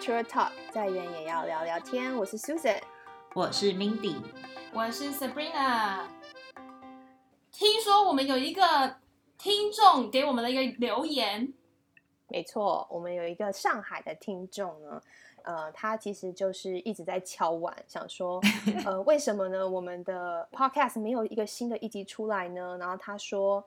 Culture Talk，再远也要聊聊天。我是 Susan，我是 Mindy，我是 Sabrina。听说我们有一个听众给我们的一个留言，没错，我们有一个上海的听众呢，呃，他其实就是一直在敲碗，想说，呃，为什么呢？我们的 Podcast 没有一个新的一集出来呢？然后他说。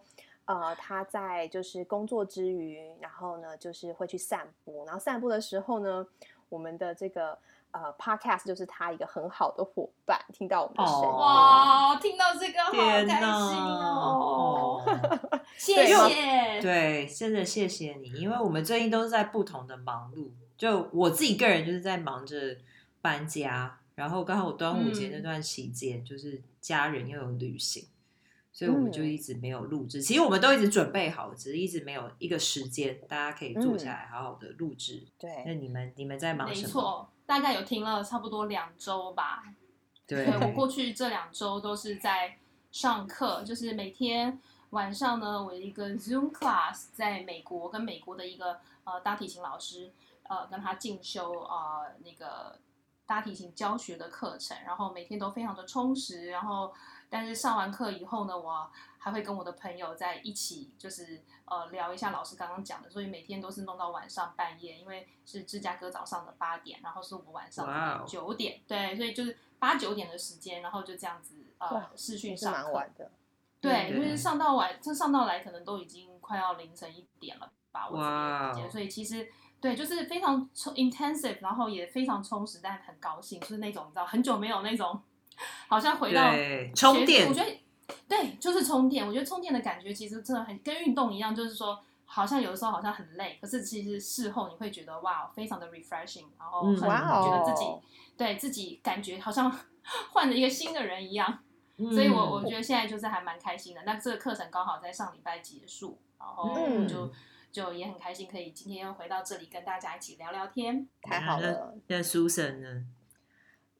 呃，他在就是工作之余，然后呢，就是会去散步。然后散步的时候呢，我们的这个呃 podcast 就是他一个很好的伙伴，听到我们的声音，哇，听到这个好开心哦！谢谢，对，真的谢谢你，因为我们最近都是在不同的忙碌。就我自己个人就是在忙着搬家，然后刚好端午节那段期间，就是家人又有旅行。所以我们就一直没有录制，其实我们都一直准备好，只是一直没有一个时间，大家可以坐下来好好的录制。对，那你们你们在忙什么？没错，大概有停了差不多两周吧。对，我 过去这两周都是在上课，就是每天晚上呢，我一个 Zoom class 在美国，跟美国的一个呃大提琴老师呃跟他进修啊那个大提琴教学的课程，然后每天都非常的充实，然后。但是上完课以后呢，我还会跟我的朋友在一起，就是呃聊一下老师刚刚讲的，所以每天都是弄到晚上半夜，因为是芝加哥早上的八点，然后是我们晚上九点，对，所以就是八九点的时间，然后就这样子呃视讯上课，晚的对，就是上到晚，这上到来可能都已经快要凌晨一点了吧，我这边时间，所以其实对，就是非常充 intensive，然后也非常充实，但很高兴，就是那种你知道很久没有那种。好像回到充电，我觉得对，就是充电。我觉得充电的感觉其实真的很跟运动一样，就是说好像有的时候好像很累，可是其实事后你会觉得哇，非常的 refreshing，然后很觉得自己对自己感觉好像 换了一个新的人一样。所以我我觉得现在就是还蛮开心的。那这个课程刚好在上礼拜结束，然后就就也很开心，可以今天又回到这里跟大家一起聊聊天，太好了。那 Susan 呢？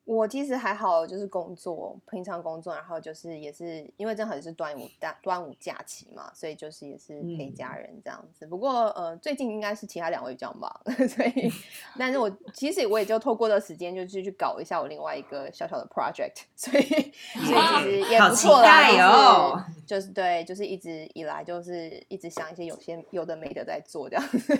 我其实还好，就是工作，平常工作，然后就是也是因为正好是端午大端午假期嘛，所以就是也是陪家人这样子。不过呃，最近应该是其他两位比较忙，所以，但是我其实我也就透过的时间，就是去搞一下我另外一个小小的 project，所以所以其实也不错啦，就是对，就是一直以来就是一直想一些有些有的没的在做这样子，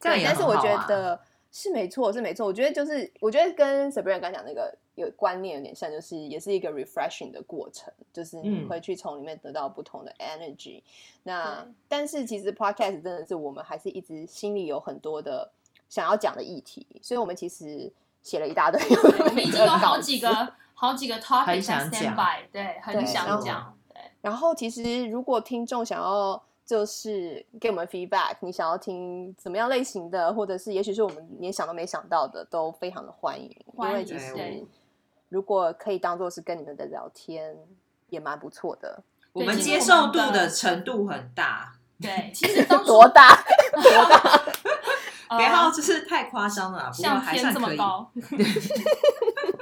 对，但是我觉得。是没错，是没错。我觉得就是，我觉得跟 Sabrina 刚讲那个有观念有点像，就是也是一个 refreshing 的过程，就是你会去从里面得到不同的 energy。那但是其实 podcast 真的是我们还是一直心里有很多的想要讲的议题，所以我们其实写了一大堆，我们已经有好几个好几个 topic 想讲，对，很想讲。对，然后其实如果听众想要。就是给我们 feedback，你想要听怎么样类型的，或者是也许是我们连想都没想到的，都非常的欢迎。因为其实如果可以当做是跟你们的聊天，也蛮不错的。我们接受度的程度很大。对，其实 多大？多大？别好，就是太夸张了，像天这么高。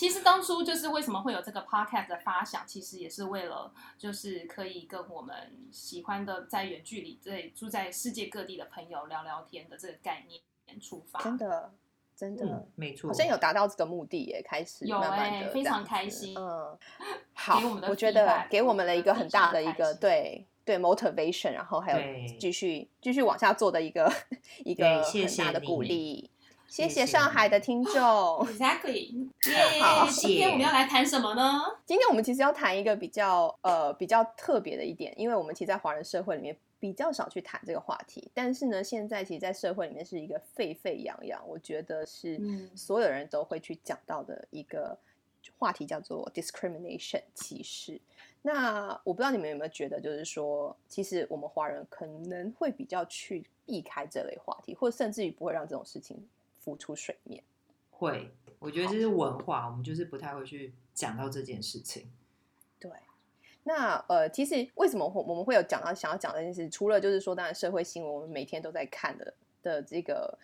其实当初就是为什么会有这个 podcast 的发想，其实也是为了就是可以跟我们喜欢的在远距离在住在世界各地的朋友聊聊天的这个概念出发。真的，真的没错，好像有达到这个目的耶，开始有哎，非常开心。嗯，好，我觉得给我们了一个很大的一个对对 motivation，然后还有继续继续往下做的一个 一个很大的鼓励。谢谢上海的听众。Exactly。好，今天我们要来谈什么呢？今天我们其实要谈一个比较呃比较特别的一点，因为我们其实，在华人社会里面比较少去谈这个话题。但是呢，现在其实，在社会里面是一个沸沸扬扬，我觉得是所有人都会去讲到的一个话题，叫做 discrimination 歧视。那我不知道你们有没有觉得，就是说，其实我们华人可能会比较去避开这类话题，或者甚至于不会让这种事情。浮出水面，会，我觉得这是文化，我们就是不太会去讲到这件事情。对，那呃，其实为什么我们会有讲到想要讲这件事？除了就是说，当然社会新闻我们每天都在看的的这个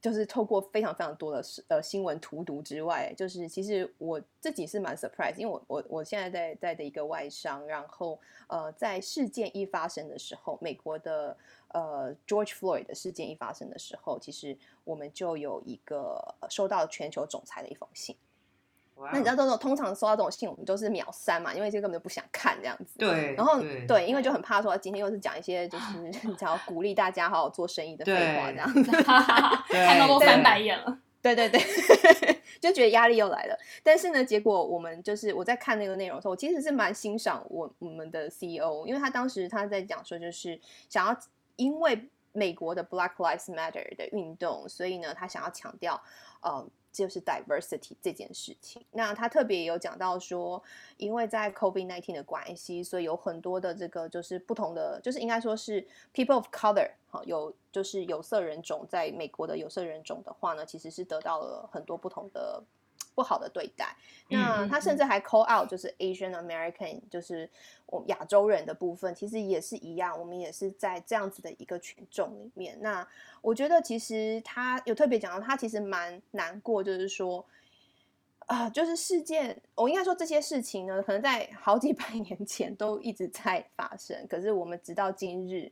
就是透过非常非常多的呃新闻荼毒之外，就是其实我自己是蛮 surprise，因为我我我现在在在的一个外商，然后呃在事件一发生的时候，美国的呃 George Floyd 的事件一发生的时候，其实我们就有一个收到全球总裁的一封信。那你知道这种通常收到这种信，我们都是秒删嘛，因为这根本就不想看这样子。对。然后对，因为就很怕说今天又是讲一些就是 想要鼓励大家好好做生意的废话这样子，看到都翻白眼了。对对对，就觉得压力又来了。但是呢，结果我们就是我在看那个内容的时候，我其实是蛮欣赏我我们的 CEO，因为他当时他在讲说，就是想要因为美国的 Black Lives Matter 的运动，所以呢，他想要强调呃。就是 diversity 这件事情。那他特别有讲到说，因为在 COVID nineteen 的关系，所以有很多的这个就是不同的，就是应该说是 people of color，好有就是有色人种，在美国的有色人种的话呢，其实是得到了很多不同的。不好的对待，那他甚至还 call out 就是 Asian American，就是我亚洲人的部分，其实也是一样，我们也是在这样子的一个群众里面。那我觉得其实他有特别讲到，他其实蛮难过，就是说啊，就是事件，我应该说这些事情呢，可能在好几百年前都一直在发生，可是我们直到今日，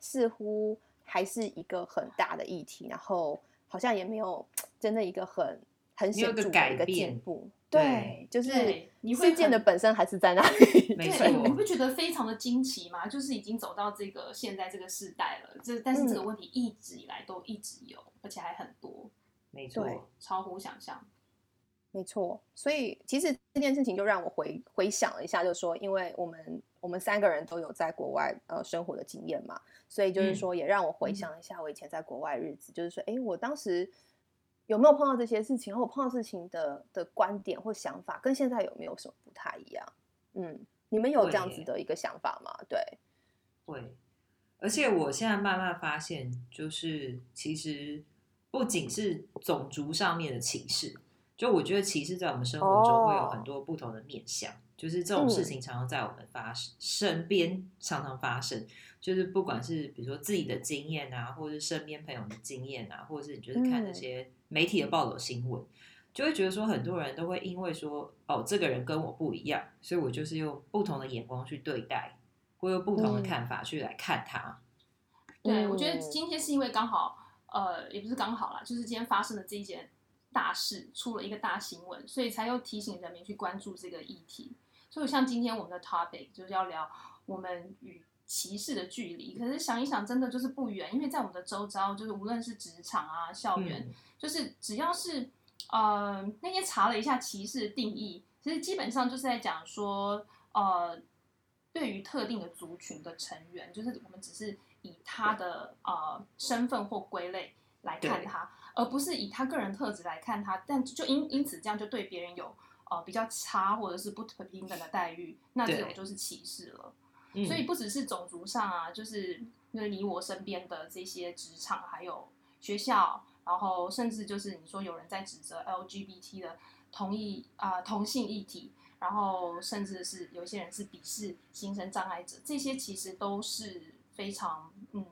似乎还是一个很大的议题，然后好像也没有真的一个很。很显著的一个进步，对，就是你事件的本身还是在那里。没错，你不觉得非常的惊奇吗？就是已经走到这个现在这个时代了，这但是这个问题一直以来都一直有，而且还很多。没错，超乎想象。没错，所以其实这件事情就让我回回想了一下，就是说，因为我们我们三个人都有在国外呃生活的经验嘛，所以就是说也让我回想一下我以前在国外日子，就是说，哎，我当时。有没有碰到这些事情？或碰到事情的的观点或想法，跟现在有没有什么不太一样？嗯，你们有这样子的一个想法吗？对，会。而且我现在慢慢发现，就是其实不仅是种族上面的歧视，就我觉得歧视在我们生活中会有很多不同的面向。就是这种事情常常在我们发生身边常常发生，就是不管是比如说自己的经验啊，或者是身边朋友的经验啊，或者是你就是看那些媒体的报道新闻，就会觉得说很多人都会因为说哦这个人跟我不一样，所以我就是用不同的眼光去对待，或用不同的看法去来看他。对，我觉得今天是因为刚好，呃，也不是刚好啦，就是今天发生的这一件大事，出了一个大新闻，所以才又提醒人民去关注这个议题。所以像今天我们的 topic 就是要聊我们与歧视的距离，可是想一想，真的就是不远，因为在我们的周遭，就是无论是职场啊、校园，就是只要是呃那天查了一下歧视的定义，其实基本上就是在讲说，呃，对于特定的族群的成员，就是我们只是以他的呃身份或归类来看他，而不是以他个人特质来看他，但就因因此这样就对别人有。呃，比较差或者是不平等的待遇，那这种就是歧视了。所以不只是种族上啊，就是就是你我身边的这些职场，还有学校，然后甚至就是你说有人在指责 LGBT 的同意啊同性议题，然后甚至是有一些人是鄙视精神障碍者，这些其实都是非常嗯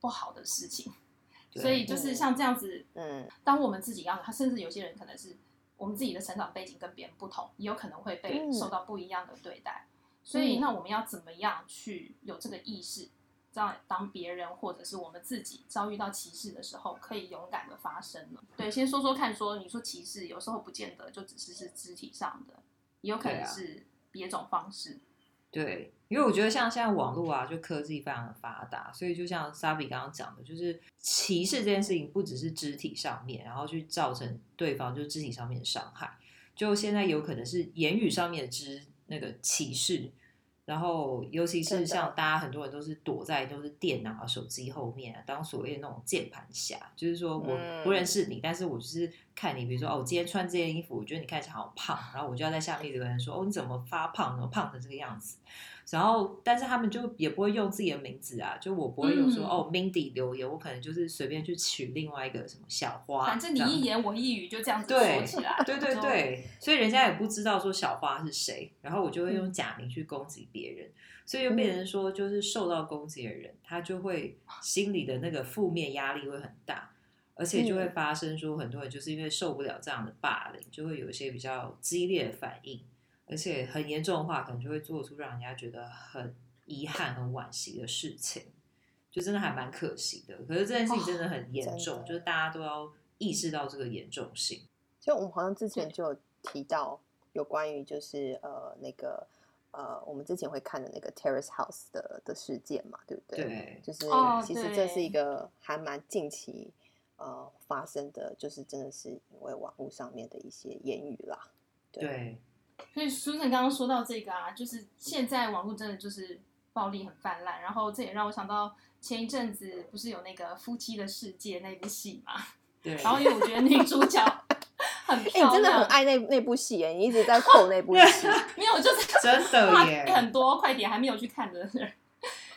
不好的事情。所以就是像这样子，嗯，当我们自己要，他甚至有些人可能是。我们自己的成长背景跟别人不同，也有可能会被受到不一样的对待。所以，那我们要怎么样去有这个意识，在当别人或者是我们自己遭遇到歧视的时候，可以勇敢的发声呢？对，先说说看，说你说歧视有时候不见得就只是是肢体上的，也有可能是别种方式。对，因为我觉得像现在网络啊，就科技非常的发达，所以就像 Sabi 刚刚讲的，就是歧视这件事情不只是肢体上面，然后去造成对方就是肢体上面的伤害，就现在有可能是言语上面的肢那个歧视。然后，尤其是像大家很多人都是躲在都是电脑啊、手机后面，当所谓的那种键盘侠，就是说我不认识你，但是我就是看你，比如说哦，我今天穿这件衣服，我觉得你看起来好胖，然后我就要在下面留言说哦，你怎么发胖呢？胖成这个样子。然后，但是他们就也不会用自己的名字啊，就我不会有说哦，Mindy 留言，我可能就是随便去取另外一个什么小花，反正你一言我一语就这样子说起来，对对对，所以人家也不知道说小花是谁，然后我就会用假名去攻击别人，所以就变成说，就是受到攻击的人，他就会心里的那个负面压力会很大，而且就会发生说很多人就是因为受不了这样的霸凌，就会有一些比较激烈的反应，而且很严重的话，可能就会做出让人家觉得很遗憾、很惋惜的事情，就真的还蛮可惜的。可是这件事情真的很严重，就是大家都要意识到这个严重性。就我们好像之前就有提到有关于就是呃那个。呃，我们之前会看的那个 Terrace House 的的事件嘛，对不对？对，就是其实这是一个还蛮近期呃发生的，就是真的是因为网络上面的一些言语啦。对，所以 Susan 刚刚说到这个啊，就是现在网络真的就是暴力很泛滥，然后这也让我想到前一阵子不是有那个夫妻的世界那部戏嘛？对，然后因为我觉得女主角。很漂亮，真的很爱那那部戏哎！你一直在扣那部戏，没有，就是真的耶，很多快点还没有去看的人，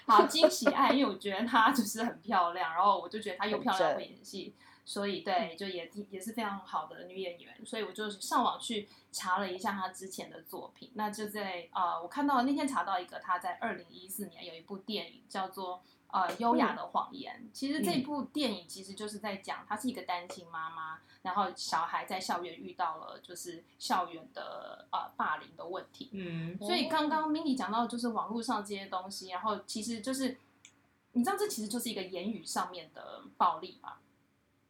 好惊喜爱，因为我觉得她 就是很漂亮，然后我就觉得她又漂亮会演戏，所以对，就也也是非常好的女演员，所以我就上网去查了一下她之前的作品，那就在啊，我看到那天查到一个她在二零一四年有一部电影叫做。呃，优雅的谎言。其实这部电影其实就是在讲，她是一个单亲妈妈，然后小孩在校园遇到了就是校园的呃霸凌的问题。嗯，所以刚刚 Mindy 讲到就是网络上这些东西，然后其实就是你知道这其实就是一个言语上面的暴力嘛。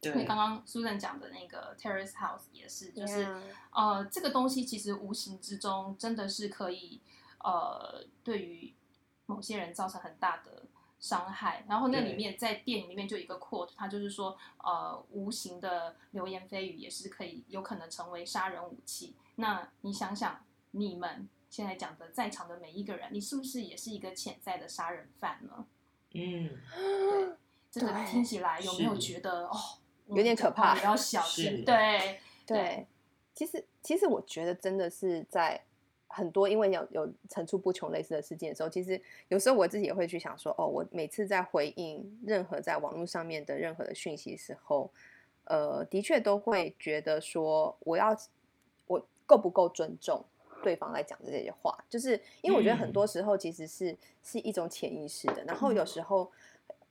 对。刚刚 Susan 讲的那个 Terrace House 也是，就是呃这个东西其实无形之中真的是可以呃对于某些人造成很大的。伤害，然后那里面在电影里面就有一个 quote，他就是说，呃，无形的流言蜚语也是可以有可能成为杀人武器。那你想想，你们现在讲的在场的每一个人，你是不是也是一个潜在的杀人犯呢？嗯，对，这个听起来有没有觉得哦，有点可怕？要小心。对对，其实其实我觉得真的是在。很多因为有有层出不穷类似的事件的时候，其实有时候我自己也会去想说，哦，我每次在回应任何在网络上面的任何的讯息时候，呃，的确都会觉得说，我要我够不够尊重对方来讲的这些话，就是因为我觉得很多时候其实是是一种潜意识的，然后有时候。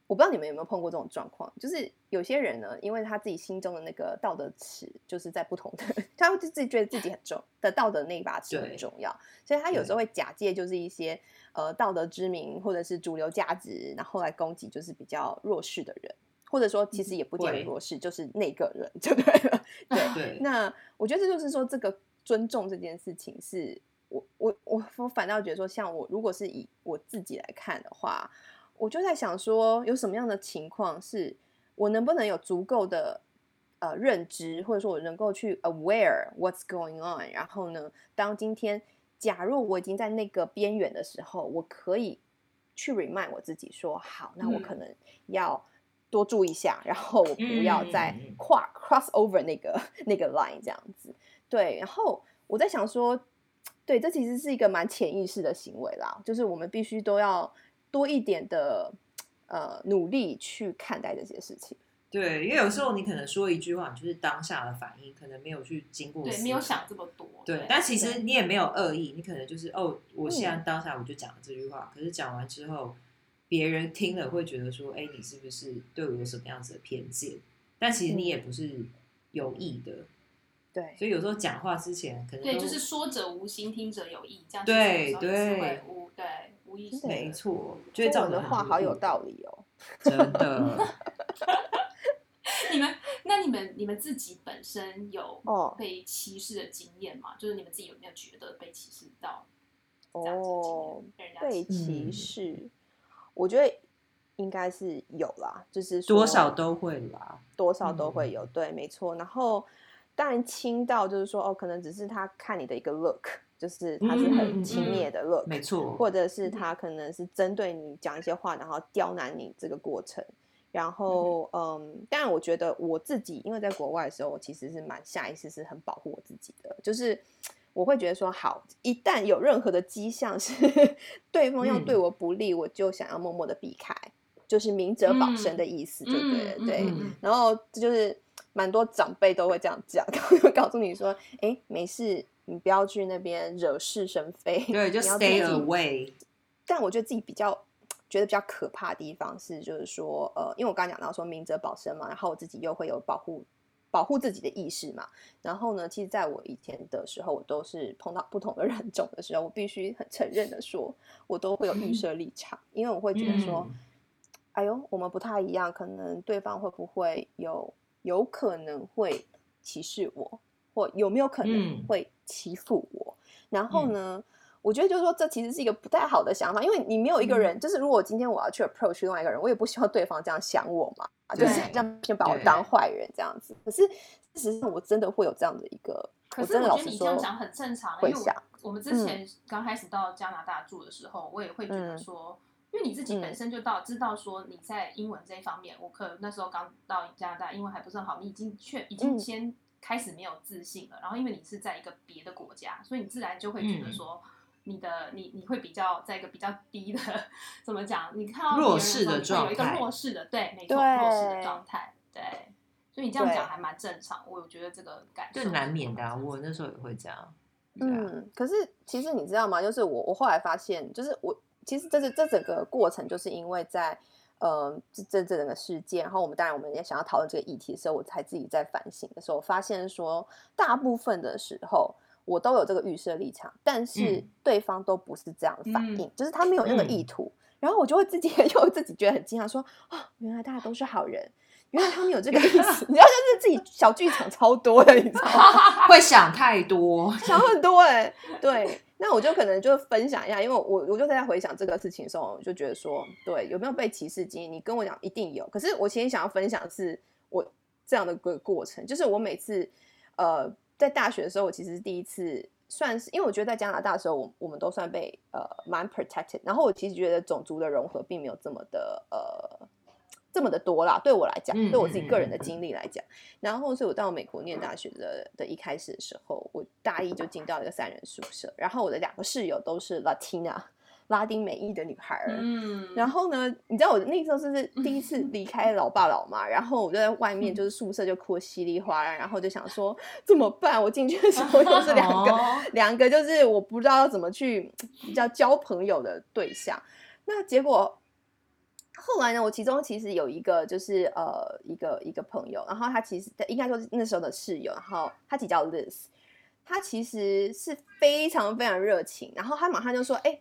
我不知道你们有没有碰过这种状况，就是有些人呢，因为他自己心中的那个道德尺就是在不同的，他会自己觉得自己很重的道德那一把尺很重要，所以他有时候会假借就是一些呃道德之名或者是主流价值，然后来攻击就是比较弱势的人，或者说其实也不见得弱势，就是那个人就对了。对，那我觉得这就是说这个尊重这件事情，是我我我我反倒觉得说，像我如果是以我自己来看的话。我就在想说，有什么样的情况是我能不能有足够的呃认知，或者说我能够去 aware what's going on。然后呢，当今天假如我已经在那个边缘的时候，我可以去 remind 我自己说，好，那我可能要多注意一下，然后我不要再跨 cross over 那个那个 line 这样子。对，然后我在想说，对，这其实是一个蛮潜意识的行为啦，就是我们必须都要。多一点的呃努力去看待这些事情，对，因为有时候你可能说一句话，就是当下的反应，可能没有去经过，对，没有想这么多，对。但其实你也没有恶意，你可能就是哦，我现在当下我就讲了这句话，可是讲完之后，别人听了会觉得说，哎，你是不是对我有什么样子的偏见？但其实你也不是有意的，对。所以有时候讲话之前，可能对，就是说者无心，听者有意，这样对对，对。没错，觉得讲的话好有道理哦，真的。你们那你们你们自己本身有被歧视的经验吗？就是你们自己有没有觉得被歧视到？哦，被歧视，我觉得应该是有啦，就是多少都会啦，多少都会有，对，没错。然后当然轻到就是说，哦，可能只是他看你的一个 look。就是他是很轻蔑的 look，没错，或者是他可能是针对你讲一些话，然后刁难你这个过程。然后，嗯，当然，我觉得我自己因为在国外的时候，我其实是蛮下意识是很保护我自己的，就是我会觉得说，好，一旦有任何的迹象是 对方要对我不利，我就想要默默的避开，就是明哲保身的意思，就对对。然后就是蛮多长辈都会这样讲，告诉你说，哎，没事。你不要去那边惹是生非，对，就 stay away。但我觉得自己比较觉得比较可怕的地方是，就是说，呃，因为我刚刚讲到说明哲保身嘛，然后我自己又会有保护保护自己的意识嘛。然后呢，其实在我以前的时候，我都是碰到不同的 人种的时候，我必须很承认的说，我都会有预设立场，因为我会觉得说，哎呦，我们不太一样，可能对方会不会有有可能会歧视我，或有没有可能会欺负我？然后呢？我觉得就是说，这其实是一个不太好的想法，因为你没有一个人，就是如果今天我要去 approach 另外一个人，我也不希望对方这样想我嘛，就是这样先把我当坏人这样子。可是事实上，我真的会有这样的一个，可是我觉得你这样讲很正常，会想。我们之前刚开始到加拿大住的时候，我也会觉得说，因为你自己本身就到知道说你在英文这一方面，我可能那时候刚到加拿大，英文还不是很好，你已经确已经先开始没有自信了。然后因为你是在一个别的国家，所以你自然就会觉得说。你的你你会比较在一个比较低的 怎么讲？你看到弱势的状态，有一个弱势的对，没错，弱势的状态，对。所以你这样讲还蛮正常，我觉得这个感受难免的。我那时候也会这样。嗯，可是其实你知道吗？就是我我后来发现，就是我其实这是这整个过程，就是因为在呃这这整个事件，然后我们当然我们也想要讨论这个议题的时候，我才自己在反省的时候，发现说大部分的时候。我都有这个预设立场，但是对方都不是这样反应，就是他没有那个意图，然后我就会自己 又自己觉得很惊讶，说啊，原来大家都是好人，原来他们有这个意思，你知道，就是自己小剧场超多的，你知道吗？会想太多，想很多哎，对，那我就可能就分享一下，因为我我就在回想这个事情的时候，就觉得说，对，有没有被歧视经验？你跟我讲一定有，可是我其实想要分享是我这样的个过程，就是我每次呃。在大学的时候，我其实第一次，算是因为我觉得在加拿大的时候，我我们都算被呃蛮 protected。然后我其实觉得种族的融合并没有这么的呃这么的多啦，对我来讲，对我自己个人的经历来讲。然后，所以我到美国念大学的的一开始的时候，我大一就进到一个三人宿舍，然后我的两个室友都是 Latina。拉丁美裔的女孩儿，嗯，然后呢，你知道我那时候是是第一次离开老爸老妈，然后我就在外面，就是宿舍就哭得稀里哗啦，然后就想说怎么办？我进去的时候又是两个两个，就是我不知道要怎么去比较交朋友的对象。那结果后来呢，我其中其实有一个就是呃一个一个朋友，然后他其实应该说是那时候的室友，然后他叫 Liz，他其实是非常非常热情，然后他马上就说，哎。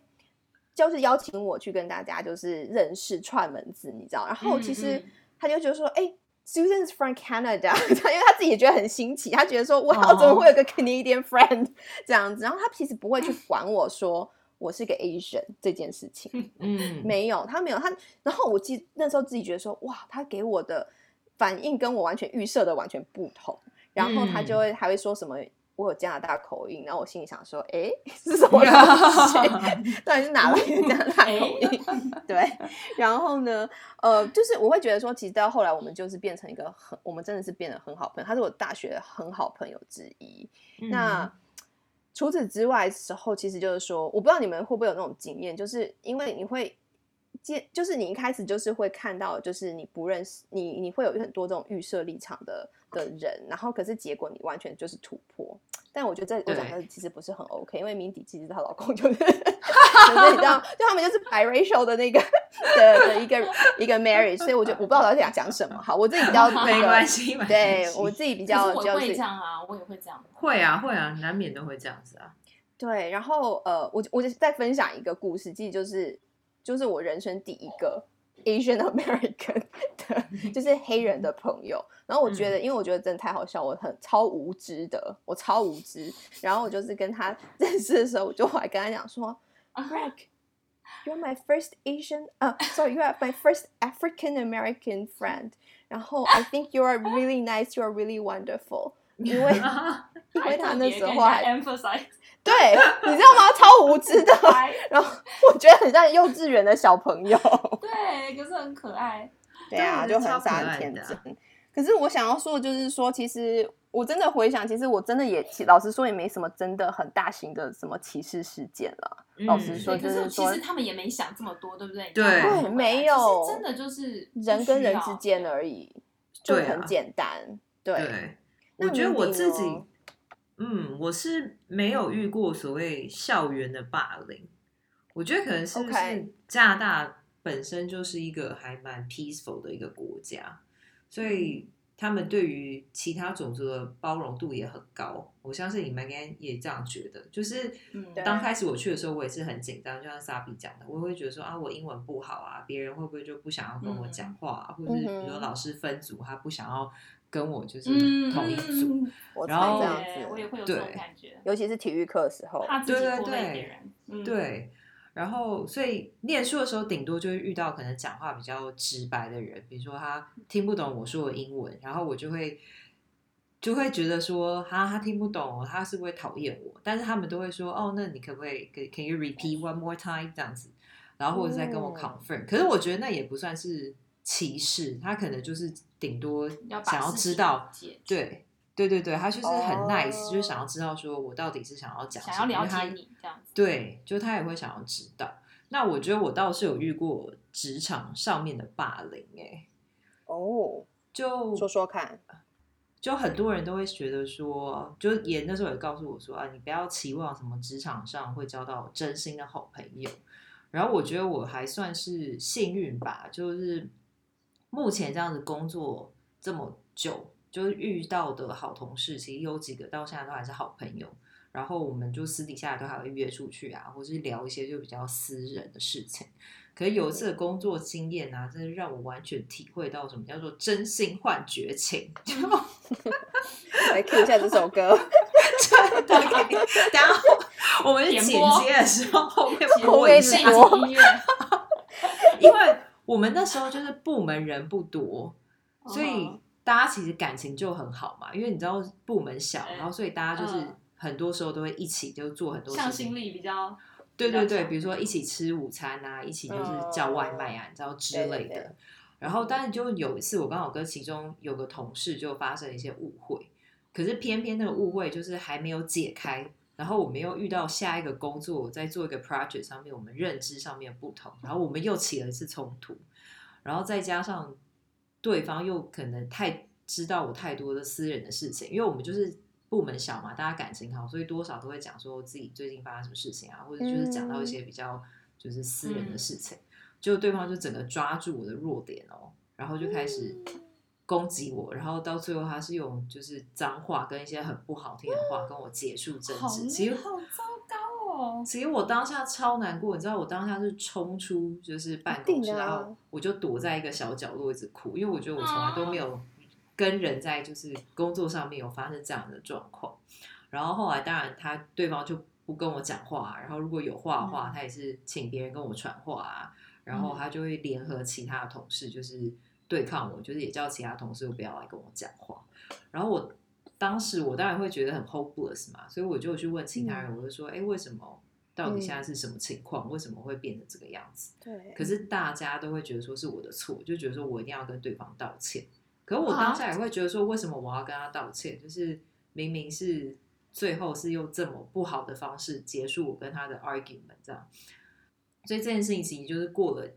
就是邀请我去跟大家就是认识串门子，你知道？然后其实他就觉得说，哎，Susan is from Canada，因为他自己也觉得很新奇，他觉得说，哇，怎么会有个 Canadian friend 这样子？然后他其实不会去管我说我是个 Asian 这件事情，嗯，没有，他没有他。然后我记那时候自己觉得说，哇，他给我的反应跟我完全预设的完全不同。然后他就会还会说什么？我有加拿大口音，然后我心里想说：“哎，是什么东西？到底是哪来的加拿大口音？” 对，然后呢，呃，就是我会觉得说，其实到后来我们就是变成一个很，我们真的是变得很好朋友。他是我大学很好朋友之一。那除此之外时候，其实就是说，我不知道你们会不会有那种经验，就是因为你会见，就是你一开始就是会看到，就是你不认识你，你会有很多这种预设立场的。的人，然后可是结果你完全就是突破，但我觉得这我讲的其实不是很 OK，因为明迪其实她老公就是，就是你知道，就他们就是 biracial 的那个的的一个一个 marriage，所以我就我不知道到底想讲什么。好，我自己比较 没关系，对我自己比较就会这样啊，我也会这样，会啊会啊，难免都会这样子啊。对，然后呃，我我就再分享一个故事，其实就是就是我人生第一个。Asian American 的，就是黑人的朋友。然后我觉得，因为我觉得真的太好笑，我很超无知的，我超无知。然后我就是跟他认识的时候，我就还跟他讲说，Greg，you're my first Asian，啊，sorry，you are my first African American friend。然后 I think you are really nice，you are really wonderful。因为因为他那时候还 emphasize。 对，你知道吗？超无知的，然后我觉得很像幼稚园的小朋友。对，可是很可爱。对啊，就很傻很天真。可是我想要说的就是说，其实我真的回想，其实我真的也，老实说也没什么真的很大型的什么歧视事件了。老实说，就是说，其实他们也没想这么多，对不对？对，没有，真的就是人跟人之间而已，就很简单。对，我觉得我自己。嗯，我是没有遇过所谓校园的霸凌，我觉得可能是不是加拿大本身就是一个还蛮 peaceful 的一个国家，所以他们对于其他种族的包容度也很高。我相信你们应该也这样觉得。就是刚开始我去的时候，我也是很紧张，就像萨比讲的，我会觉得说啊，我英文不好啊，别人会不会就不想要跟我讲话，啊或者是比如说老师分组，他不想要跟我就是同一组。然后这样子，我也会有这种感觉，尤其是体育课的时候，怕自己拖累别人。对。然后，所以念书的时候，顶多就会遇到可能讲话比较直白的人，比如说他听不懂我说的英文，然后我就会就会觉得说，哈，他听不懂，他是不会讨厌我。但是他们都会说，哦，那你可不可以，Can you repeat one more time 这样子？然后或者再跟我 confirm。可是我觉得那也不算是歧视，他可能就是顶多想要知道，对。对对对，他就是很 nice，就是想要知道说我到底是想要讲什么，想要了解你这样子。对，就他也会想要知道。那我觉得我倒是有遇过职场上面的霸凌，哎，哦，就说说看，就很多人都会觉得说，就也那时候也告诉我说啊，你不要期望什么职场上会交到真心的好朋友。然后我觉得我还算是幸运吧，就是目前这样子工作这么久。就是遇到的好同事，其实有几个到现在都还是好朋友。然后我们就私底下都还会约出去啊，或是聊一些就比较私人的事情。可是有一次的工作经验啊，真的让我完全体会到什么叫做真心换绝情。来 Q 一下这首歌，对 对，然后我们剪接的时候后面播一些音乐，因为我们那时候就是部门人不多，所以。大家其实感情就很好嘛，因为你知道部门小，然后所以大家就是很多时候都会一起就做很多向心力比较。对对对，比如说一起吃午餐啊，一起就是叫外卖啊，你知道之类的。然后，但是就有一次，我刚好跟其中有个同事就发生一些误会，可是偏偏那个误会就是还没有解开，然后我们又遇到下一个工作，在做一个 project 上面，我们认知上面不同，然后我们又起了一次冲突，然后再加上。对方又可能太知道我太多的私人的事情，因为我们就是部门小嘛，大家感情好，所以多少都会讲说自己最近发生什么事情啊，或者就是讲到一些比较就是私人的事情，就对方就整个抓住我的弱点哦，然后就开始攻击我，然后到最后他是用就是脏话跟一些很不好听的话跟我结束争执，其实好糟糕哦。其实我当下超难过，你知道，我当下是冲出就是办公室，然后我就躲在一个小角落一直哭，因为我觉得我从来都没有跟人在就是工作上面有发生这样的状况。然后后来当然他对方就不跟我讲话，然后如果有话的话，他也是请别人跟我传话啊，然后他就会联合其他的同事就是对抗我，就是也叫其他同事不要来跟我讲话。然后我。当时我当然会觉得很 hopeless 嘛，所以我就去问其他人，我就说：“哎，为什么？到底现在是什么情况？为什么会变成这个样子？”对。可是大家都会觉得说是我的错，就觉得说我一定要跟对方道歉。可我当下也会觉得说，为什么我要跟他道歉？就是明明是最后是用这么不好的方式结束我跟他的 argument，这样。所以这件事情其实就是过了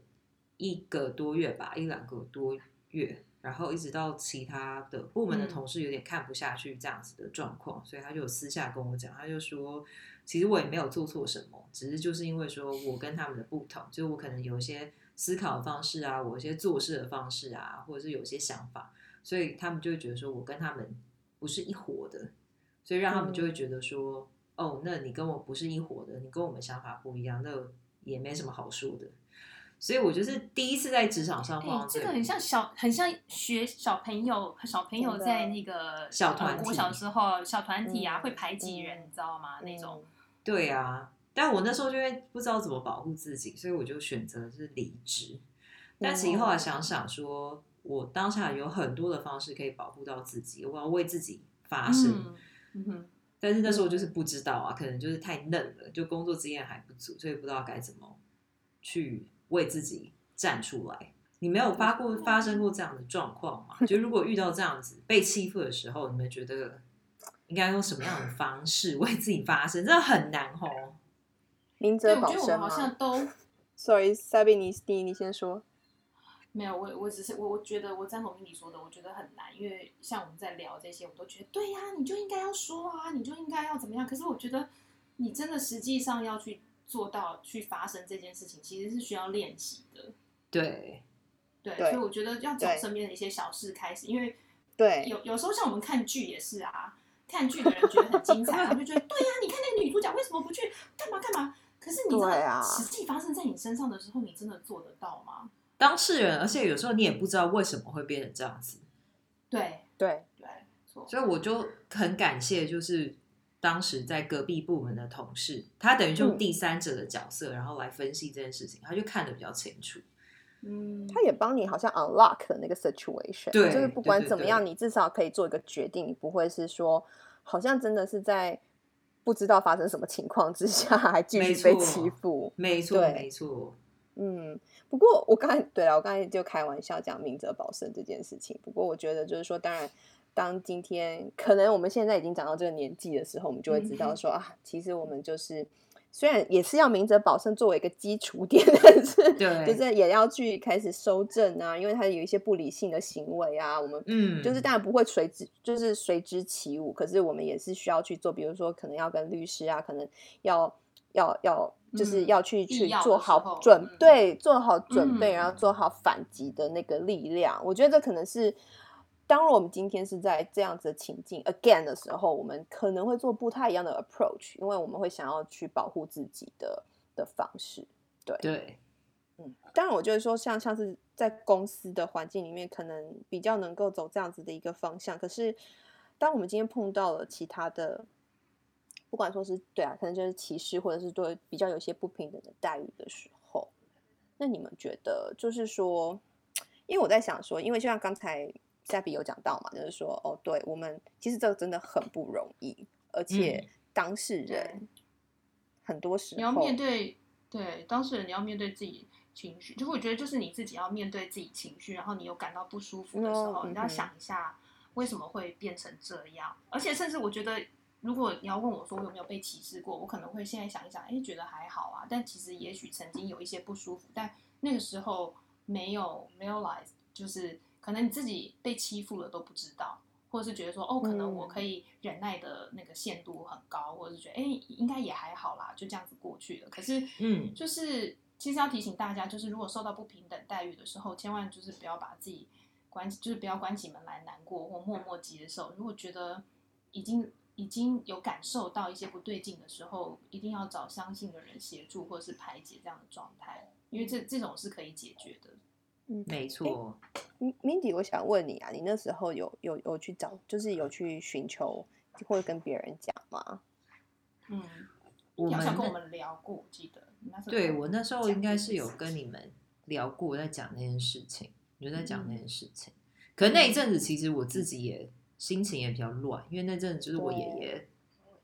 一个多月吧，一两个多月。然后一直到其他的部门的同事有点看不下去这样子的状况，所以他就私下跟我讲，他就说，其实我也没有做错什么，只是就是因为说我跟他们的不同，就我可能有一些思考的方式啊，我一些做事的方式啊，或者是有些想法，所以他们就会觉得说我跟他们不是一伙的，所以让他们就会觉得说，哦，那你跟我不是一伙的，你跟我们想法不一样，那也没什么好说的。所以我就是第一次在职场上碰这个很像小，很像学小朋友，小朋友在那个小团体，小时候小团体啊，会排挤人，你知道吗？那种。对啊，但我那时候就会不知道怎么保护自己，所以我就选择是离职。但其实后来想想，说我当下有很多的方式可以保护到自己，我要为自己发声。嗯哼。但是那时候就是不知道啊，可能就是太嫩了，就工作经验还不足，所以不知道该怎么去。为自己站出来，你没有发过发生过这样的状况吗？就如果遇到这样子被欺负的时候，你们觉得应该用什么样的方式为自己发声？真的很难哦。明哲保身好像都 Sorry，Sabi，你你你先说。没有，我我只是我我觉得我赞同你说的，我觉得很难，因为像我们在聊这些，我都觉得对呀，你就应该要说啊，你就应该要怎么样。可是我觉得你真的实际上要去。做到去发生这件事情，其实是需要练习的。对对，所以我觉得要从身边的一些小事开始，因为对，有有时候像我们看剧也是啊，看剧的人觉得很精彩，然后就觉得对呀、你看那个女主角为什么不去干嘛干嘛？可是你知道对啊实际发生在你身上的时候，你真的做得到吗？当事人，而且有时候你也不知道为什么会变成这样子，对对，对，所以我就很感谢，就是当时在隔壁部门的同事，他等于就嗯第三者的角色，然后来分析这件事情，他就看得比较清楚。嗯，他也帮你好像 unlock 了那个 situation，对就是不管怎么样，对你至少可以做一个决定，你不会是说好像真的是在不知道发生什么情况之下还继没续被欺负。没错，对没错，嗯，不过我刚才对了，我刚才就开玩笑讲明哲保身这件事情。不过我觉得就是说，当然，当今天可能我们现在已经长到这个年纪的时候，我们就会知道嗯说、啊，其实我们就是虽然也是要明哲保身作为一个基础点，但是对就是也要去开始收正啊，因为他有一些不理性的行为啊，我们嗯，就是当然不会随之就是随之起舞，可是我们也是需要去做，比如说可能要跟律师啊，可能要要要就是嗯要去、去做好准嗯备，做好准备，然后嗯做好反击的那个力量。我觉得这可能是。当我们今天是在这样子的情境 again 的时候，我们可能会做不太一样的 approach，因为我们会想要去保护自己的的方式。对，对，嗯，当然，我觉得说像像是在公司的环境里面，可能比较能够走这样子的一个方向。可是，当我们今天碰到了其他的，不管说是对啊，可能就是歧视，或者是对比较有些不平等的待遇的时候，那你们觉得就是说，因为我在想说，因为就像刚才夏比有讲到嘛，就是说哦，对我们其实这个真的很不容易，而且当事人很多时候你要面对对当事人，你要面对自己情绪，就是我觉得就是你自己要面对自己情绪，然后你有感到不舒服的时候，嗯你要想一下为什么会变成这样，而且甚至我觉得。如果你要问我说我有没有被歧视过，我可能会现在想一想，哎，觉得还好啊。但其实也许曾经有一些不舒服，但那个时候没有 realize，就是可能你自己被欺负了都不知道，或者是觉得说哦，可能我嗯可以忍耐的那个限度很高，或者是觉得哎应该也还好啦，就这样子过去了。可是嗯，就是其实要提醒大家，就是如果受到不平等待遇的时候，千万就是不要把自己关，就是不要关起门来难过或默默接受。如果觉得已经已经有感受到一些不对劲的时候，一定要找相信的人协助或者是排解这样的状态，因为这这种是可以解决的。嗯没错。嗯 Mindy，我想问你啊，你那时候有有有去找，就是有去寻求或者跟别人讲吗？嗯，我们你好像跟我们聊过，我记得你那时候对我那时候应该是有跟你们聊过，在讲那件事情，你就在讲那嗯件事情。可是那一阵子，其实我自己也心情也比较乱，因为那阵子就是我爷爷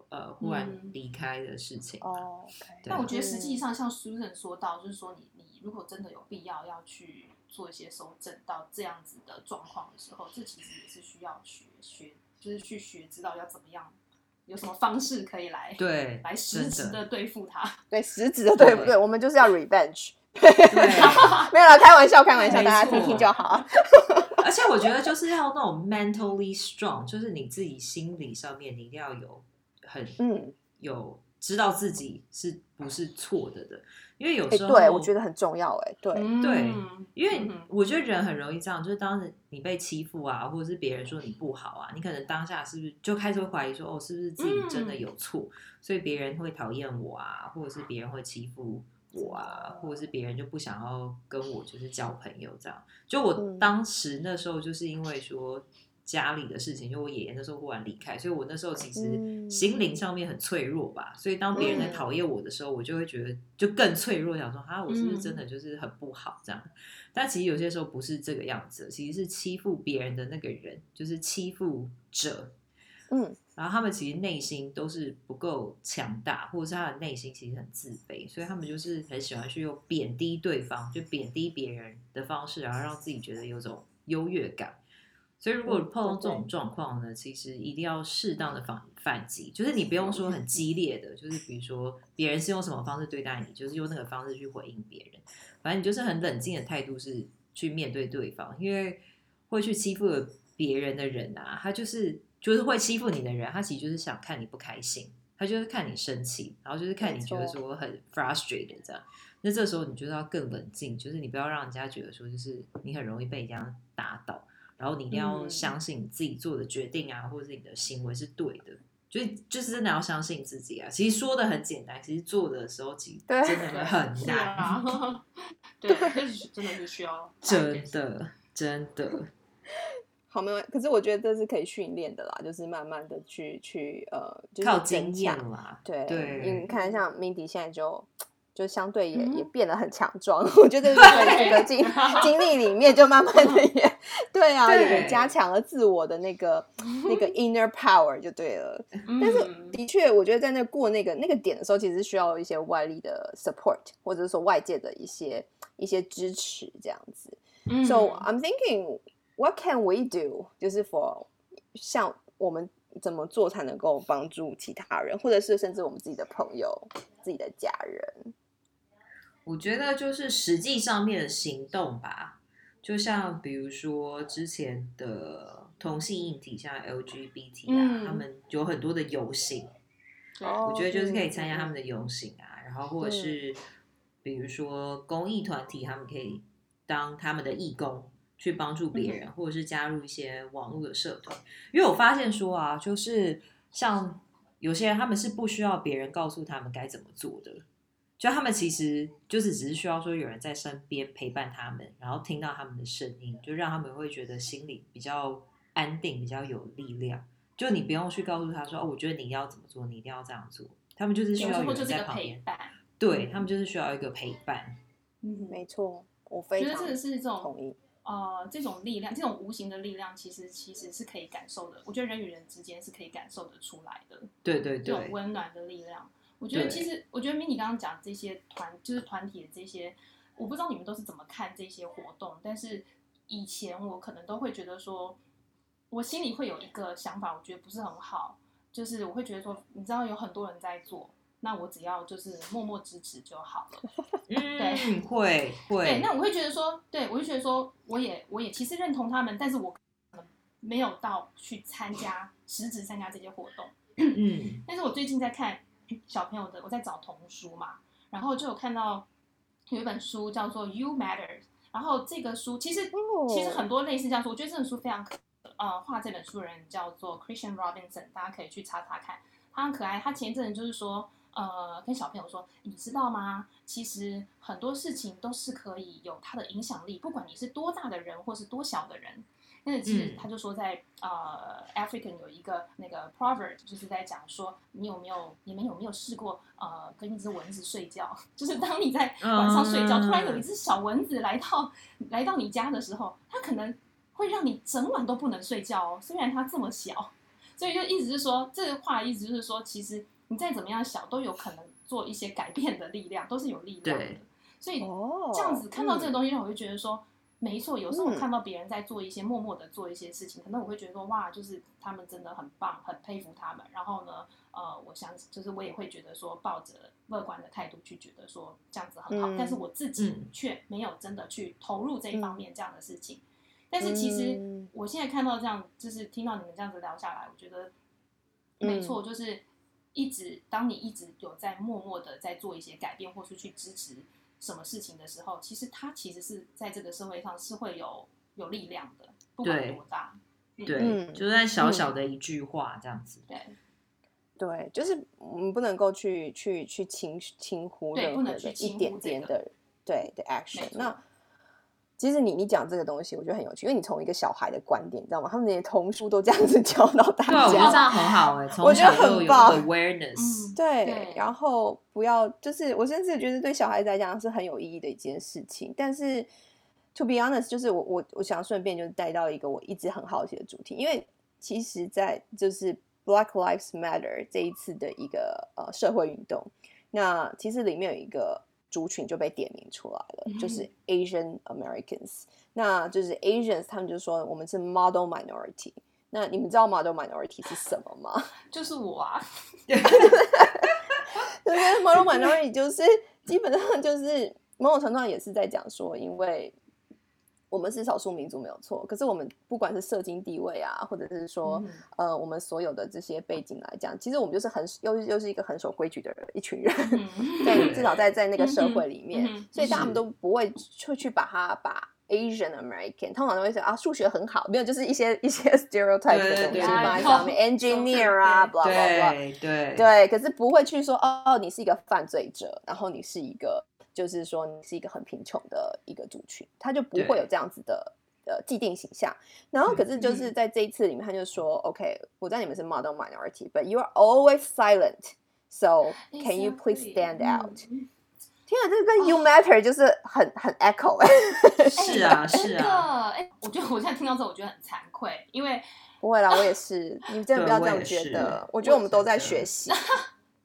呃忽然嗯离开的事情。哦，OK，但我觉得实际上，像 Susan 说到，就是说你你如果真的有必要要去做一些收正到这样子的状况的时候，这其实也是需要学学，就是去学知道要怎么样，有什么方式可以来对，来实质的对付他。对，实质的对付对对？我们就是要 revenge，对。没有了，开玩笑，开玩笑，大家听听就好。而且我觉得就是要那种 mentally strong，就是你自己心理上面你一定要有很嗯，有知道自己是不是错的的，因为有哎，时候、对，我觉得很重要，哎，对，对嗯因为嗯我觉得人很容易这样，就是当你被欺负啊，或者是别人说你不好啊，你可能当下是不是就开始会怀疑说，哦，是不是自己真的有错，所以别人会讨厌我啊，或者是别人会欺负我啊，或者是别人就不想要跟我就是交朋友这样。就我嗯。当时那时候就是因为说家里的事情，就我爷爷那时候忽然离开，所以我那时候其实嗯心灵上面很脆弱吧。所以当别人在嗯讨厌我的时候，我就会觉得就更脆弱，想说啊，我是不是真的嗯就是很不好这样？但其实有些时候不是这个样子，其实是欺负别人的那个人，就是欺负者。嗯，然后他们其实内心都是不够强大，或者是他的内心其实很自卑，所以他们就是很喜欢去用贬低对方，就贬低别人的方式，然后让自己觉得有种优越感。所以如果嗯碰到这对。种状况呢，其实一定要适当的反反击，就是你不用说很激烈的，就是比如说别人是用什么方式对待你，就是用那个方式去回应别人，反正你就是很冷静的态度是去面对对方，因为会去欺负别人的人啊，他就是就是会欺负你的人，他其实就是想看你不开心，他就是看你生气，然后就是看你觉得说很 frustrated 这样。那这时候你就是要更冷静，就是你不要让人家觉得说，就是你很容易被人家打倒，然后你一定要嗯相信你自己做的决定啊，或者是你的行为是对的。就是就是真的要相信自己啊！其实说的很简单，其实做的时候其实真的会很是难，啊，对，真的是需要真的真的。好没有，可是我觉得这是可以训练的啦，就是慢慢的去去呃，就是靠增经验啦，对，对你看像 Mindy 现在就就相对也、也嗯变得很强壮，我觉得是在这个经 经历里面，就慢慢的也对啊，对也加强了自我的那个那个 inner power 就对了。但是嗯的确，我觉得在那过那个那个点的时候，其实需要一些外力的 support，或者是说外界的一些一些支持这样子。嗯 So I'm thinking, what can we do？就是 for 像我们怎么做才能够帮助其他人，或者是甚至我们自己的朋友、自己的家人。我觉得就是实际上面的行动吧，就像比如说之前的同性议题，像 LGBT 啊，嗯。他们有很多的游行，哦我觉得就是可以嗯参加他嗯们的游行啊，然后或者是比如说公益团体，他们可以当他们的义工。去帮助别人，或者是加入一些网络的社团，因为我发现说啊，就是像有些人他们是不需要别人告诉他们该怎么做的，就他们其实就是只是需要说有人在身边陪伴他们，然后听到他们的声音，就让他们会觉得心里比较安定，比较有力量。就你不用去告诉他说，哦，我觉得你要怎么做，你一定要这样做。他们就是需要有人在旁边，伴，对他们就是需要一个陪伴。嗯，没错，我我非常觉得这个是这种同意。呃，这种力量，这种无形的力量，其实其实是可以感受的。我觉得人与人之间是可以感受得出来的，对对对这种对，温暖的力量。我觉得其实，我觉得 mini 刚刚讲这些团，就是团体的这些，我不知道你们都是怎么看这些活动，但是以前我可能都会觉得说，我心里会有一个想法，我觉得不是很好，就是我会觉得说，你知道有很多人在做，那我只要就是默默支持就好了。嗯，会对，会，那我会觉得说，对我就觉得说，我也我也其实认同他们，但是我可能没有到去参加实质参加这些活动。嗯 但是我最近在看小朋友的，我在找童书嘛，然后就有看到有一本书叫做《You Matter》，然后这个书其实哦其实很多类似这样书，我觉得这本书非常可呃，画这本书的人叫做 Christian Robinson，大家可以去查查看，他很可爱。他前一阵子就是说，呃，跟小朋友说，你知道吗？其实很多事情都是可以有它的影响力，不管你是多大的人或是多小的人。那其实嗯他就说在，呃 African 有一个那个 proverb，就是在讲说，你有没有你们有没有试过呃跟一只蚊子睡觉？就是当你在晚上睡觉，嗯突然有一只小蚊子来到来到你家的时候，它可能会让你整晚都不能睡觉哦。虽然它这么小，所以就意思是说，这个话意思就是说，其实你再怎么样小，都有可能做一些改变的力量，都是有力量的。所以哦，这样子看到这个嗯东西，让我就觉得说，没错。有时候看到别人在做一些默默的做一些事情，可能我会觉得说，哇，就是他们真的很棒，很佩服他们。然后呢，呃，我想就是我也会觉得说，抱着乐观的态度去觉得说这样子很好。嗯但是我自己嗯却没有真的去投入这一方面这样的事情。但是其实嗯我现在看到这样，就是听到你们这样子聊下来，我觉得没错，就是一直当你一直有在默默的在做一些改变，或是去支持什么事情的时候，其实他其实是在这个社会上是会有有力量的，不管对多大。嗯对，嗯就在小小的一句话这样子。对对，就是我们不能够去去去轻轻忽的一能去轻忽点点的对的 action。那其实你你讲这个东西，我觉得很有趣，因为你从一个小孩的观点，你知道吗？他们那些童书都这样子 教到大对啊，我觉得这家。样很好哎，从我觉得很棒 awareness。嗯，对对，然后不要就是我甚至觉得对小孩子来讲是很有意义的一件事情。但是 to be honest，就是我我我想顺便就是带到一个我一直很好奇的主题，因为其实，在就是 Black Lives Matter 这一次的一个呃社会运动，那其实里面有一个族群就被点名出来了，就是嗯 Asian Americans。那就是 Asians，他们就说我们是 model minority。那你们知道 model minority 是什么吗？就是我啊，？model minority 就是基本上就是某种程度上也是在讲说，因为我们是少数民族没有错，可是我们不管是社经地位啊，或者是说，呃，我们所有的这些背景来讲，其实我们就是很又又是一个很守规矩的人，一群人，在，至少在 在那个社会里面，所以大家们都不会去去把它把 Asian American 通常都会说啊，数学很好，没有就是一些一些 stereotype 的东西放在上面，engineer 啊，blah blah blah，对。对，可是不会去说哦，你是一个犯罪者，然后你是一个。就是说，你是一个很贫穷的一个族群，他就不会有这样子的呃既定形象。然后，可是就是在这一次里面，他就说：“OK，我知道你们是 model minority，but you are always silent. So can you please stand out？” 天啊，这个跟 “you matter” 就是很很 echo 哎。是啊，是啊。哎，我觉得我现在听到这，我觉得很惭愧，因为不会啦，我也是。你真的不要这样觉得。我觉得我们都在学习。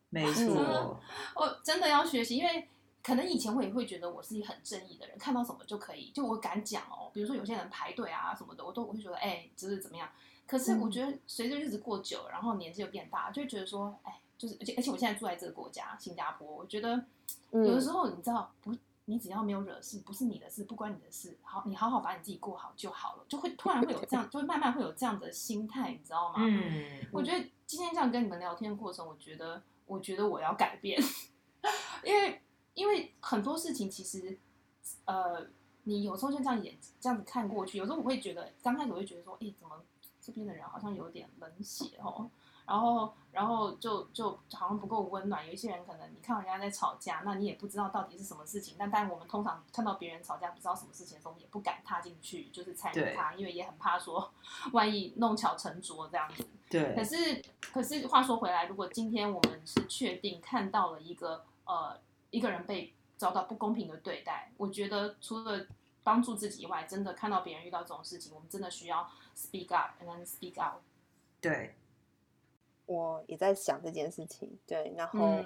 没错，我真的要学习，因为。可能以前我也会觉得我是一很正义的人，看到什么就可以，就我敢讲哦。比如说有些人排队啊什么的，我都我会觉得哎，就是怎么样。可是我觉得随着日子过久，然后年纪又变大，就会觉得说，哎，就是而且而且我现在住在这个国家新加坡，我觉得有的时候你知道不，你只要没有惹事，不是你的事，不关你的事，好，你好好把你自己过好就好了，就会突然会有这样，就会慢慢会有这样的心态，你知道吗？嗯，我觉得今天这样跟你们聊天的过程，我觉得我觉得我要改变，因为。因为很多事情其实，呃，你有时候就这样眼这样子看过去，有时候我会觉得，刚开始我会觉得说，哎，怎么这边的人好像有点冷血哦，然后，然后就就好像不够温暖。有一些人可能你看人家在吵架，那你也不知道到底是什么事情。但但我们通常看到别人吵架不知道什么事情的时候，也不敢踏进去，就是参与他，因为也很怕说，万一弄巧成拙这样子。对。可是可是话说回来，如果今天我们是确定看到了一个呃。一个人被遭到不公平的对待，我觉得除了帮助自己以外，真的看到别人遇到这种事情，我们真的需要 speak up and then speak out。对，我也在想这件事情。对，然后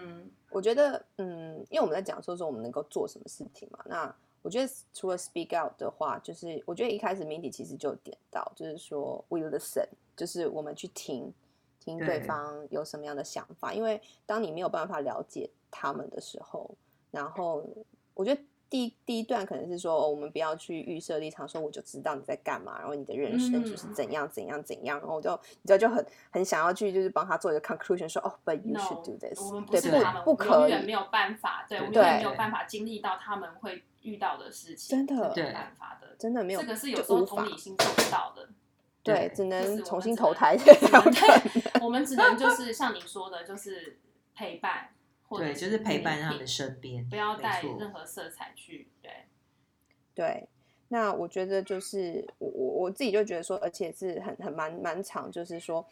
我觉得，嗯，因为我们在讲说说我们能够做什么事情嘛。那我觉得除了 speak out 的话，就是我觉得一开始 Mindy 其实就点到，就是说 we listen，就是我们去听听对方有什么样的想法。因为当你没有办法了解。他们的时候，然后我觉得第第一段可能是说，我们不要去预设立场，说我就知道你在干嘛，然后你的人生就是怎样怎样怎样，然后我就你知道就很很想要去就是帮他做一个 conclusion，说哦，but you should do this，我们不是他们，不可以，没有办法，对，我们永远没有办法经历到他们会遇到的事情，真的没有办法的，真的没有，这个是有时候同理心做不到的，对，只能重新投胎，我们只能就是像你说的，就是陪伴。对，就是陪伴他们身边，不要带任何色彩去。对，对。那我觉得就是我我我自己就觉得说，而且是很很蛮蛮长，就是说，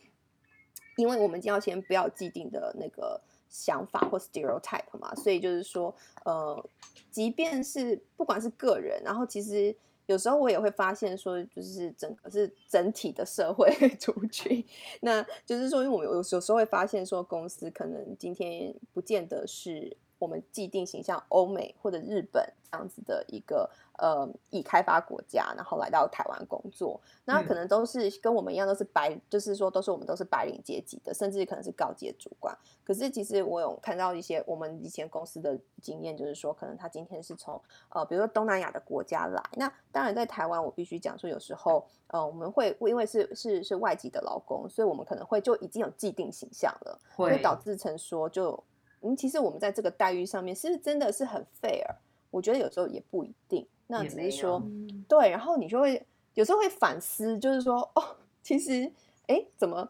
因为我们要先不要既定的那个想法或 stereotype 嘛，所以就是说，呃，即便是不管是个人，然后其实。有时候我也会发现说，就是整个是整体的社会 族群，那就是说，因为我们有有时候会发现说，公司可能今天不见得是。我们既定形象，欧美或者日本这样子的一个呃，已开发国家，然后来到台湾工作，那可能都是跟我们一样，都是白，就是说都是我们都是白领阶级的，甚至可能是高阶主管。可是其实我有看到一些我们以前公司的经验，就是说可能他今天是从呃，比如说东南亚的国家来。那当然在台湾，我必须讲说，有时候呃，我们会因为是是是外籍的劳工，所以我们可能会就已经有既定形象了，会导致成说就。嗯，其实我们在这个待遇上面，是不是真的是很 fair？我觉得有时候也不一定。那只是说，对，然后你就会有时候会反思，就是说，哦，其实，哎，怎么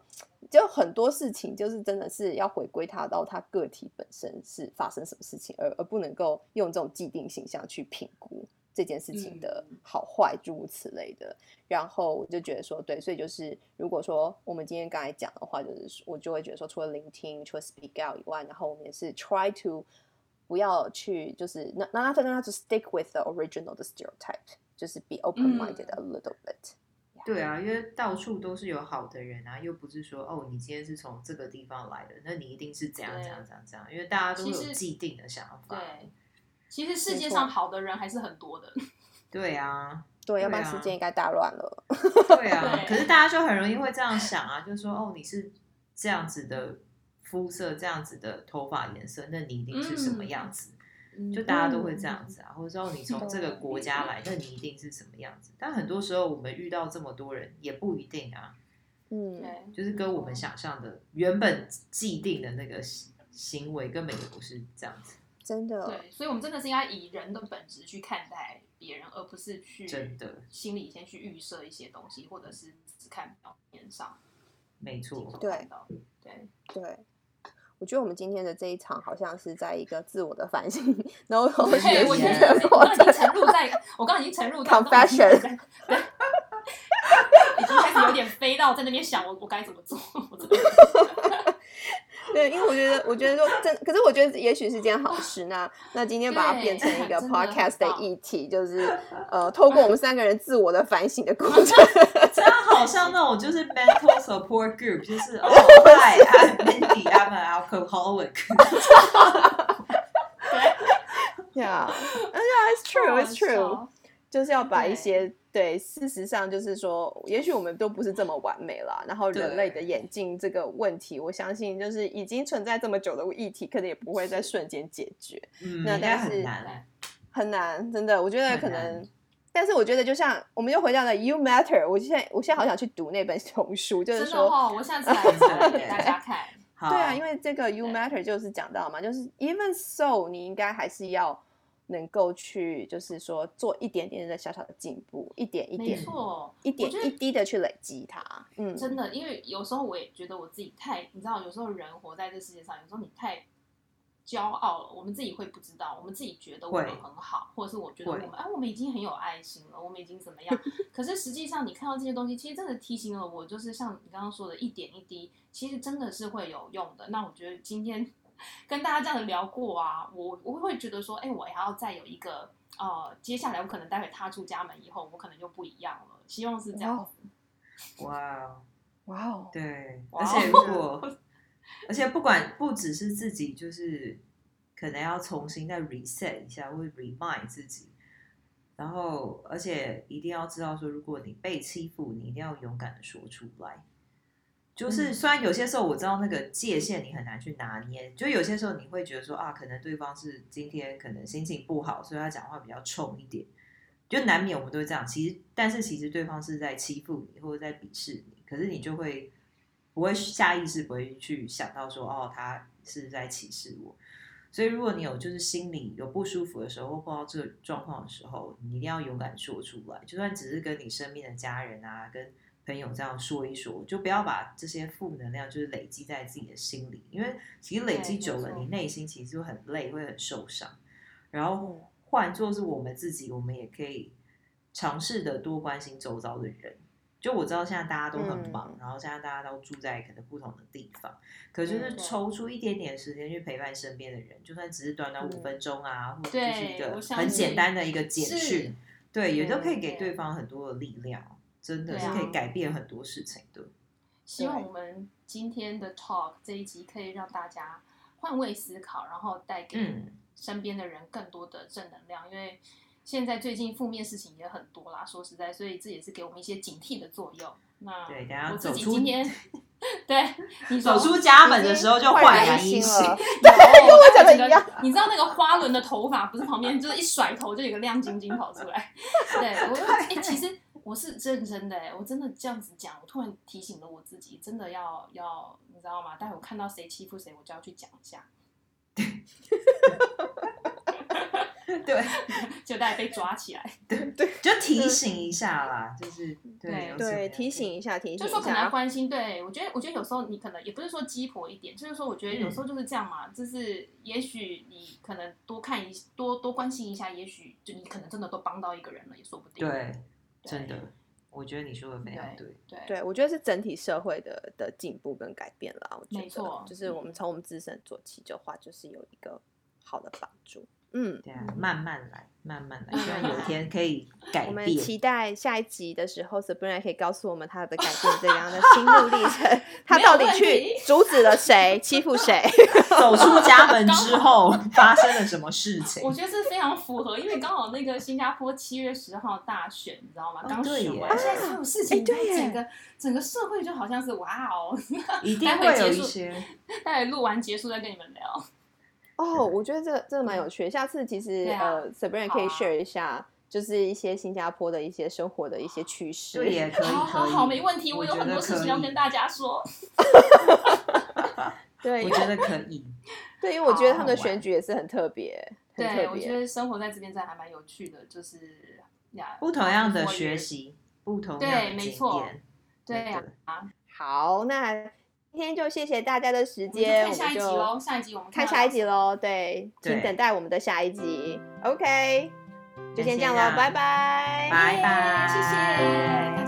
就很多事情，就是真的是要回归他到他个体本身是发生什么事情，而而不能够用这种既定形象去评估。这件事情的好坏，诸如此类的，然后我就觉得说，对，所以就是如果说我们今天刚才讲的话，就是我就会觉得说，除了聆听，除了 speak out 以外，然后我们也是 try to 不要去，就是那那那那 to stick with the original the stereotype，就是 be open minded a little bit。对啊，因为到处都是有好的人啊，又不是说哦，你今天是从这个地方来的，那你一定是怎样怎样怎样怎样，因为大家都有既定的想法。对。其实世界上好的人还是很多的。对啊，对，要不然世界应该大乱了。对啊，可是大家就很容易会这样想啊，就是说哦，你是这样子的肤色，这样子的头发颜色，那你一定是什么样子？就大家都会这样子啊，或者说你从这个国家来，那你一定是什么样子？但很多时候我们遇到这么多人，也不一定啊。嗯，就是跟我们想象的原本既定的那个行为根本也不是这样子。真的。对，所以我们真的是应该以人的本质去看待别人，而不是去真的心里先去预设一些东西，或者是只看表面上。没错。对对对。我觉得我们今天的这一场好像是在一个自我的反省，然后学习的过程。我刚已经沉入在，我刚刚已经沉入 confession，对，已经开始有点飞到在那边想我我该怎么做。对，因为我觉得，我觉得说真，可是我觉得也许是件好事。那那今天把它变成一个 podcast 的议题，就是呃，透过我们三个人自我的反省的过程，这样好像那种就是 mental support group，就是哦，Hi，I'm Mindy，I'm an alcoholic。对，Yeah，Yeah，it's true，it's true，就是要把一些。对，事实上就是说，也许我们都不是这么完美了。然后人类的眼镜这个问题，我相信就是已经存在这么久的议题，可能也不会在瞬间解决。嗯，那但是很难，很难，真的，我觉得可能。但是我觉得，就像我们又回到了 “You Matter”，我现在我现在好想去读那本丛书，就是说，哦我下次来 给大家看。对啊，因为这个 “You Matter” 就是讲到嘛，就是 Even so，你应该还是要。能够去，就是说做一点点的小小的进步，一点一点，没错，一点一滴的去累积它。嗯，真的，因为有时候我也觉得我自己太，你知道，有时候人活在这世界上，有时候你太骄傲了，我们自己会不知道，我们自己觉得我们很好，或者是我觉得我们，哎，我们已经很有爱心了，我们已经怎么样？可是实际上，你看到这些东西，其实真的提醒了我，就是像你刚刚说的，一点一滴，其实真的是会有用的。那我觉得今天。跟大家这样的聊过啊，我我会觉得说，哎，我还要再有一个呃，接下来我可能待会踏出家门以后，我可能就不一样了。希望是这样子。哇，哇哦，对，而且如果，而且不管不只是自己，就是可能要重新再 reset 一下，或 remind 自己，然后而且一定要知道说，如果你被欺负，你一定要勇敢的说出来。就是虽然有些时候我知道那个界限你很难去拿捏，就有些时候你会觉得说啊，可能对方是今天可能心情不好，所以他讲话比较冲一点，就难免我们都会这样。其实，但是其实对方是在欺负你或者在鄙视你，可是你就会不会下意识不会去想到说哦，他是在歧视我。所以如果你有就是心里有不舒服的时候，或碰到这个状况的时候，你一定要勇敢说出来，就算只是跟你身边的家人啊，跟。朋友这样说一说，就不要把这些负能量就是累积在自己的心里，因为其实累积久了，你内心其实就很累，会很受伤。然后换做是我们自己，我们也可以尝试的多关心周遭的人。就我知道现在大家都很忙，然后现在大家都住在可能不同的地方，可就是抽出一点点时间去陪伴身边的人，就算只是短短五分钟啊，或者就是一个很简单的一个简讯，对，也都可以给对方很多的力量。真的是可以改变很多事情的。希望我们今天的 talk 这一集可以让大家换位思考，然后带给身边的人更多的正能量。因为现在最近负面事情也很多啦，说实在，所以这也是给我们一些警惕的作用。那对，等下我自己今天 对你走出家门的时候就焕然一新。对，跟我讲的一样。你知道那个花轮的头发不是旁边就是一甩头就有个亮晶晶跑出来？对我，哎，其实。我是认真的哎，我真的这样子讲，我突然提醒了我自己，真的要要，你知道吗？待会我看到谁欺负谁，我就要去讲一下。对，就大家被抓起来。对对，就提醒一下啦，就是对对，提醒一下，提醒。就说可能要关心，对我觉得，我觉得有时候你可能也不是说鸡婆一点，就是说，我觉得有时候就是这样嘛，就是也许你可能多看一多多关心一下，也许就你可能真的都帮到一个人了，也说不定。对。真的，我觉得你说的非常对。对，对我觉得是整体社会的的进步跟改变啦。我觉得，就是我们从我们自身做起的话，就是有一个好的帮助。嗯，对啊，慢慢来，慢慢来，希望有一天可以改变。我们期待下一集的时候，Sabrina 可以告诉我们他的改变这样的心路历程，他到底去阻止了谁，欺负谁，走出家门之后发生了什么事情？我觉得是非常符合，因为刚好那个新加坡七月十号大选，你知道吗？刚选完，现在所有事情，对整个整个社会就好像是哇哦，一定会有一些。待会录完结束再跟你们聊。哦，我觉得这个真的蛮有趣的。下次其实、啊呃，Sabrina 可以 share 一下，就是一些新加坡的一些生活的一些趣事。对，也可以，好好没问题，我有很多事情要跟大家说。对，我觉得可以。对，因为我觉得他们的选举也是很特别，很对，特我觉。得生活在这边真的还蛮有趣的，就是呀，不同样的学习，不同的经没错验。对啊，好，那今天就谢谢大家的时间我们就，看下一集喽，下一集我们看下一集喽。对，请等待我们的下一集。OK，就先这样喽，先这样拜拜，拜拜，谢谢。